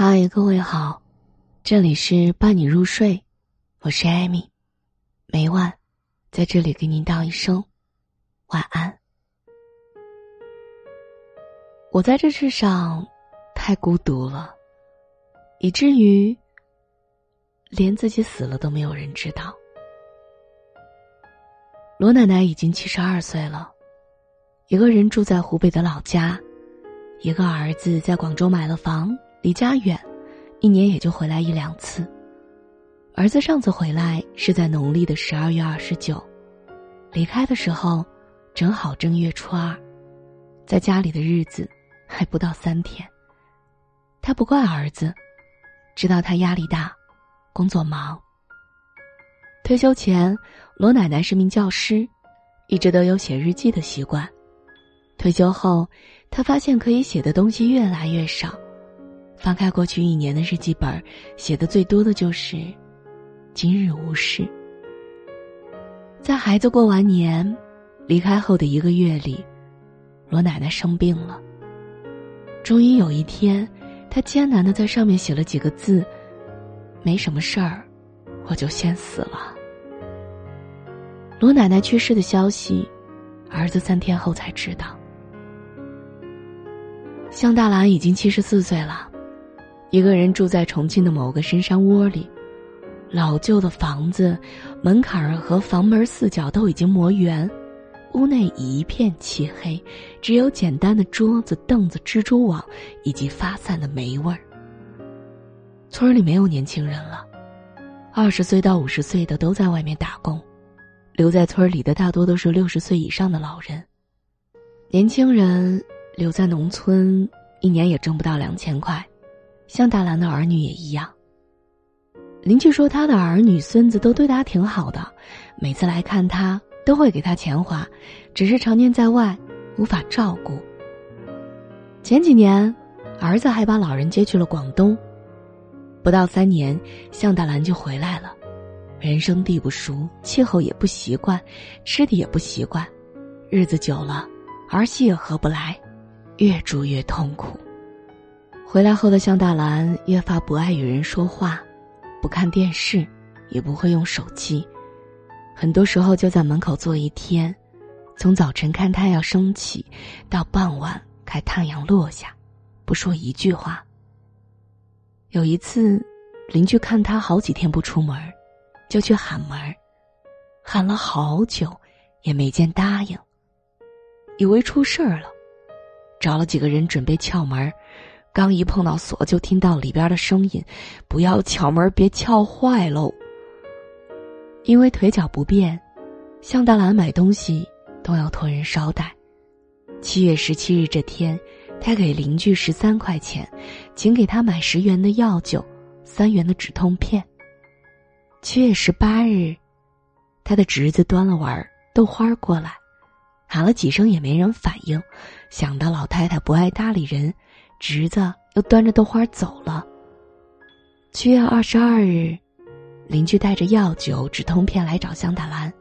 嗨，各位好，这里是伴你入睡，我是艾米，每晚在这里给您道一声晚安。我在这世上太孤独了，以至于连自己死了都没有人知道。罗奶奶已经七十二岁了，一个人住在湖北的老家，一个儿子在广州买了房。离家远，一年也就回来一两次。儿子上次回来是在农历的十二月二十九，离开的时候正好正月初二，在家里的日子还不到三天。他不怪儿子，知道他压力大，工作忙。退休前，罗奶奶是名教师，一直都有写日记的习惯。退休后，他发现可以写的东西越来越少。翻开过去一年的日记本，写的最多的就是“今日无事”。在孩子过完年、离开后的一个月里，罗奶奶生病了。终于有一天，她艰难的在上面写了几个字：“没什么事儿，我就先死了。”罗奶奶去世的消息，儿子三天后才知道。向大郎已经七十四岁了。一个人住在重庆的某个深山窝里，老旧的房子，门槛儿和房门四角都已经磨圆，屋内一片漆黑，只有简单的桌子、凳子、蜘蛛网以及发散的霉味儿。村里没有年轻人了，二十岁到五十岁的都在外面打工，留在村里的大多都是六十岁以上的老人。年轻人留在农村，一年也挣不到两千块。向大兰的儿女也一样。邻居说，他的儿女孙子都对他挺好的，每次来看他都会给他钱花，只是常年在外，无法照顾。前几年，儿子还把老人接去了广东。不到三年，向大兰就回来了，人生地不熟，气候也不习惯，吃的也不习惯，日子久了，儿媳也合不来，越住越痛苦。回来后的向大兰越发不爱与人说话，不看电视，也不会用手机，很多时候就在门口坐一天，从早晨看太阳升起，到傍晚看太阳落下，不说一句话。有一次，邻居看他好几天不出门，就去喊门喊了好久，也没见答应，以为出事儿了，找了几个人准备撬门刚一碰到锁，就听到里边的声音：“不要敲门，别撬坏喽。”因为腿脚不便，向大兰买东西都要托人捎带。七月十七日这天，他给邻居十三块钱，请给他买十元的药酒，三元的止痛片。七月十八日，他的侄子端了碗豆花过来，喊了几声也没人反应，想到老太太不爱搭理人。侄子又端着豆花走了。七月二十二日，邻居带着药酒、止痛片来找向大兰，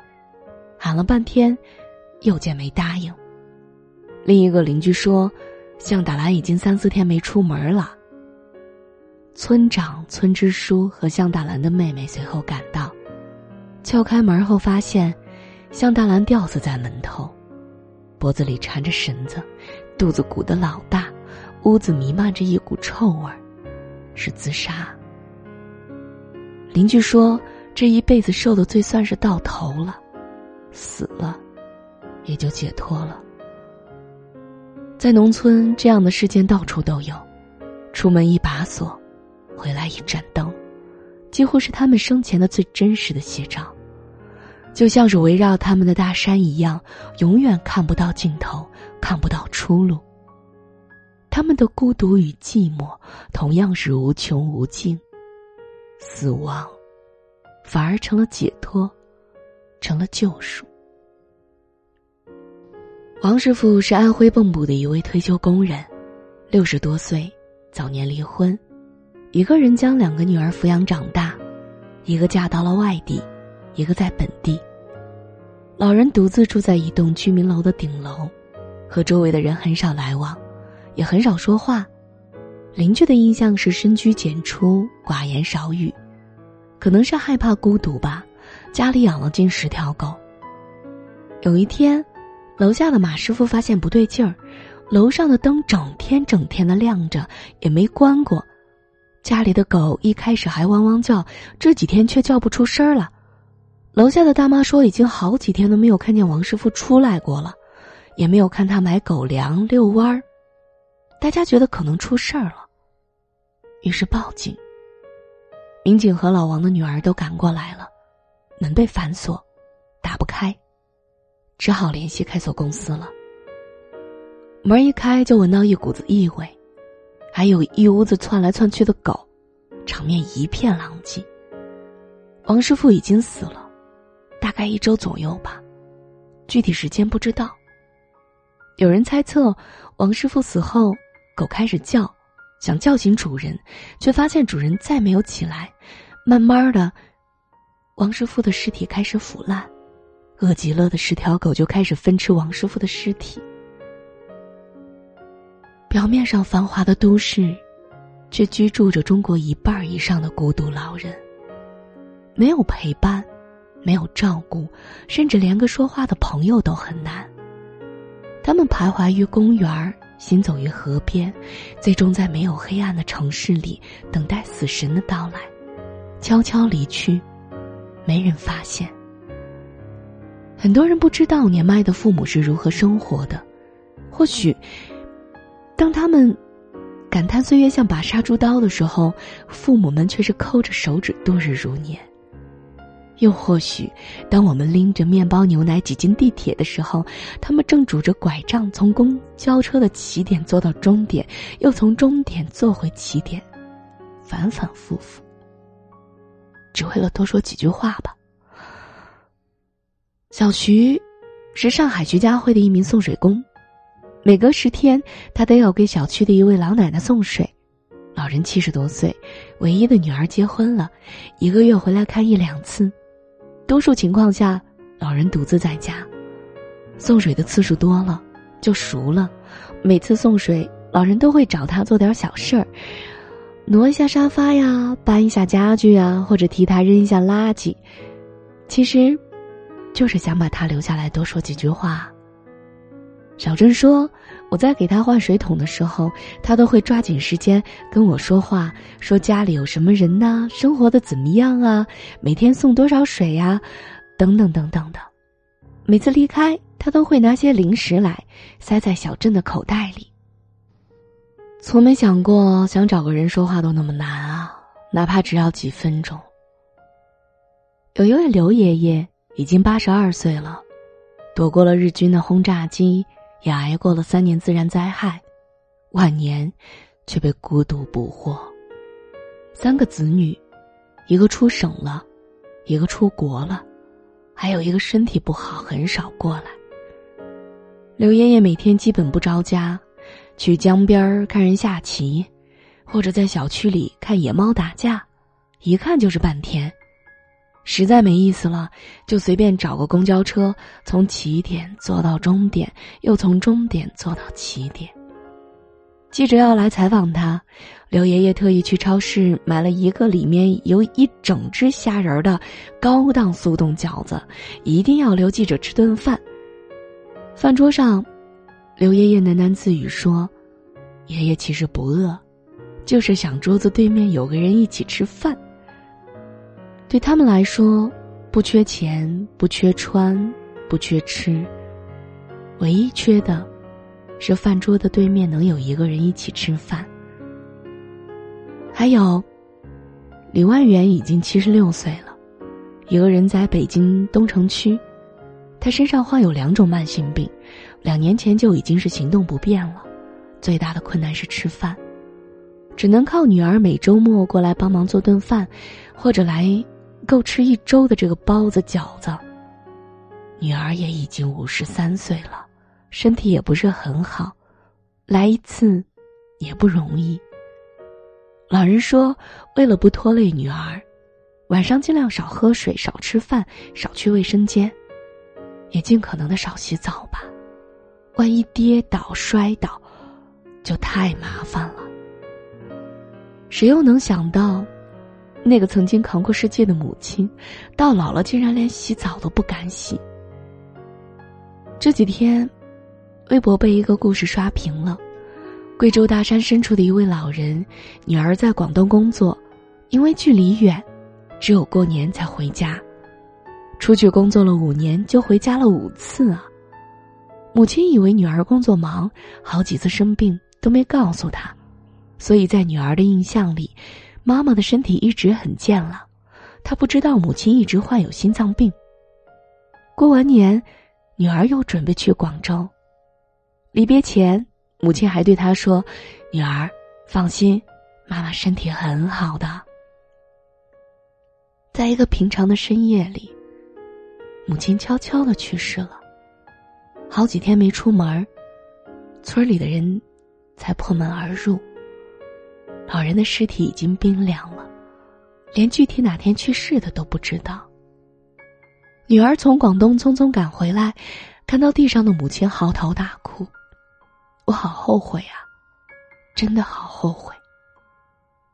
喊了半天，又见没答应。另一个邻居说，向大兰已经三四天没出门了。村长村支书和向大兰的妹妹随后赶到，撬开门后发现，向大兰吊死在门头，脖子里缠着绳子，肚子鼓得老大。屋子弥漫着一股臭味儿，是自杀。邻居说，这一辈子受的罪算是到头了，死了，也就解脱了。在农村，这样的事件到处都有，出门一把锁，回来一盏灯，几乎是他们生前的最真实的写照，就像是围绕他们的大山一样，永远看不到尽头，看不到出路。他们的孤独与寂寞同样是无穷无尽，死亡反而成了解脱，成了救赎。王师傅是安徽蚌埠的一位退休工人，六十多岁，早年离婚，一个人将两个女儿抚养长大，一个嫁到了外地，一个在本地。老人独自住在一栋居民楼的顶楼，和周围的人很少来往。也很少说话，邻居的印象是深居简出、寡言少语，可能是害怕孤独吧。家里养了近十条狗。有一天，楼下的马师傅发现不对劲儿，楼上的灯整天整天的亮着，也没关过。家里的狗一开始还汪汪叫，这几天却叫不出声了。楼下的大妈说，已经好几天都没有看见王师傅出来过了，也没有看他买狗粮、遛弯儿。大家觉得可能出事儿了，于是报警。民警和老王的女儿都赶过来了，门被反锁，打不开，只好联系开锁公司了。门一开，就闻到一股子异味。还有一屋子窜来窜去的狗，场面一片狼藉。王师傅已经死了，大概一周左右吧，具体时间不知道。有人猜测，王师傅死后，狗开始叫，想叫醒主人，却发现主人再没有起来。慢慢的，王师傅的尸体开始腐烂，饿极了的十条狗就开始分吃王师傅的尸体。表面上繁华的都市，却居住着中国一半以上的孤独老人。没有陪伴，没有照顾，甚至连个说话的朋友都很难。他们徘徊于公园行走于河边，最终在没有黑暗的城市里等待死神的到来，悄悄离去，没人发现。很多人不知道年迈的父母是如何生活的，或许。当他们感叹岁月像把杀猪刀的时候，父母们却是抠着手指度日如年。又或许，当我们拎着面包、牛奶挤进地铁的时候，他们正拄着拐杖从公交车的起点坐到终点，又从终点坐回起点，反反复复，只为了多说几句话吧。小徐是上海徐家汇的一名送水工。每隔十天，他都要给小区的一位老奶奶送水。老人七十多岁，唯一的女儿结婚了，一个月回来看一两次。多数情况下，老人独自在家。送水的次数多了，就熟了。每次送水，老人都会找他做点小事儿，挪一下沙发呀，搬一下家具啊，或者替他扔一下垃圾。其实，就是想把他留下来多说几句话。小郑说：“我在给他换水桶的时候，他都会抓紧时间跟我说话，说家里有什么人呐，生活的怎么样啊，每天送多少水呀，等等等等的。每次离开，他都会拿些零食来，塞在小镇的口袋里。从没想过想找个人说话都那么难啊，哪怕只要几分钟。有一位刘爷爷已经八十二岁了，躲过了日军的轰炸机。”也挨过了三年自然灾害，晚年却被孤独捕获。三个子女，一个出省了，一个出国了，还有一个身体不好，很少过来。刘爷爷每天基本不着家，去江边看人下棋，或者在小区里看野猫打架，一看就是半天。实在没意思了，就随便找个公交车，从起点坐到终点，又从终点坐到起点。记者要来采访他，刘爷爷特意去超市买了一个里面有一整只虾仁的高档速冻饺子，一定要留记者吃顿饭。饭桌上，刘爷爷喃喃自语说：“爷爷其实不饿，就是想桌子对面有个人一起吃饭。”对他们来说，不缺钱，不缺穿，不缺吃，唯一缺的，是饭桌的对面能有一个人一起吃饭。还有，李万元已经七十六岁了，一个人在北京东城区，他身上患有两种慢性病，两年前就已经是行动不便了，最大的困难是吃饭，只能靠女儿每周末过来帮忙做顿饭，或者来。够吃一周的这个包子饺子。女儿也已经五十三岁了，身体也不是很好，来一次也不容易。老人说，为了不拖累女儿，晚上尽量少喝水、少吃饭、少去卫生间，也尽可能的少洗澡吧。万一跌倒摔倒，就太麻烦了。谁又能想到，那个曾经扛过世界的母亲，到老了竟然连洗澡都不敢洗？这几天，微博被一个故事刷屏了。贵州大山深处的一位老人，女儿在广东工作，因为距离远，只有过年才回家。出去工作了五年，就回家了五次啊！母亲以为女儿工作忙，好几次生病都没告诉她，所以在女儿的印象里，妈妈的身体一直很健朗。她不知道母亲一直患有心脏病。过完年，女儿又准备去广州，离别前。母亲还对他说：“女儿，放心，妈妈身体很好的。”在一个平常的深夜里，母亲悄悄的去世了。好几天没出门村里的人才破门而入。老人的尸体已经冰凉了，连具体哪天去世的都不知道。女儿从广东匆匆赶回来，看到地上的母亲，嚎啕大哭。我好后悔啊，真的好后悔。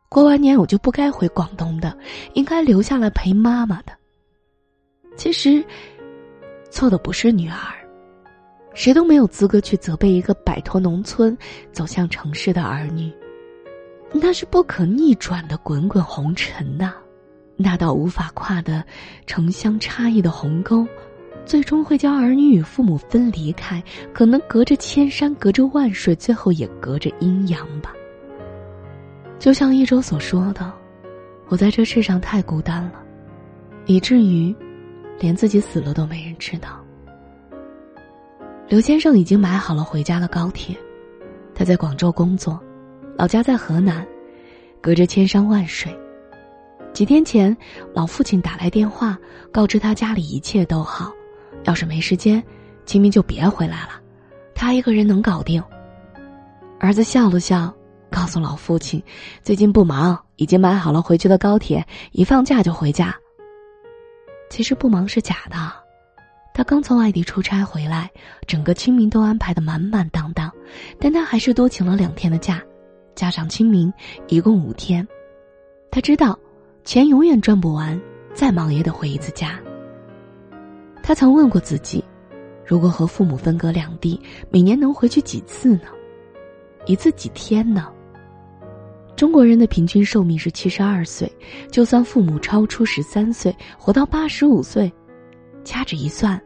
过完年我就不该回广东的，应该留下来陪妈妈的。其实，错的不是女儿，谁都没有资格去责备一个摆脱农村走向城市的儿女。那是不可逆转的滚滚红尘呐，那道无法跨的城乡差异的鸿沟。最终会将儿女与父母分离开，可能隔着千山，隔着万水，最后也隔着阴阳吧。就像一周所说的：“我在这世上太孤单了，以至于连自己死了都没人知道。”刘先生已经买好了回家的高铁，他在广州工作，老家在河南，隔着千山万水。几天前，老父亲打来电话，告知他家里一切都好。要是没时间，清明就别回来了，他一个人能搞定。儿子笑了笑，告诉老父亲，最近不忙，已经买好了回去的高铁，一放假就回家。其实不忙是假的，他刚从外地出差回来，整个清明都安排的满满当当，但他还是多请了两天的假，加上清明，一共五天。他知道，钱永远赚不完，再忙也得回一次家。他曾问过自己：如果和父母分隔两地，每年能回去几次呢？一次几天呢？中国人的平均寿命是七十二岁，就算父母超出十三岁，活到八十五岁，掐指一算，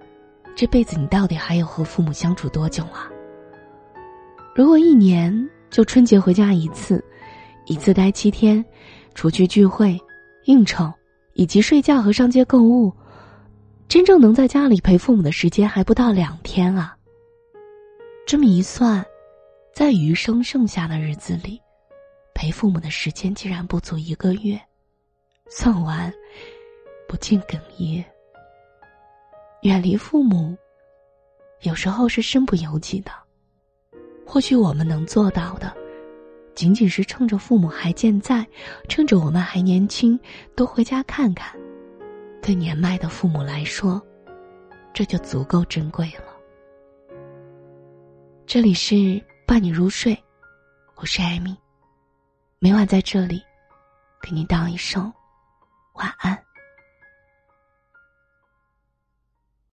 这辈子你到底还有和父母相处多久啊？如果一年就春节回家一次，一次待七天，除去聚会、应酬以及睡觉和上街购物。真正能在家里陪父母的时间还不到两天啊。这么一算，在余生剩下的日子里，陪父母的时间竟然不足一个月。算完，不禁哽咽。远离父母，有时候是身不由己的。或许我们能做到的，仅仅是趁着父母还健在，趁着我们还年轻，多回家看看。对年迈的父母来说，这就足够珍贵了。这里是伴你入睡，我是艾米，每晚在这里给你道一声晚安。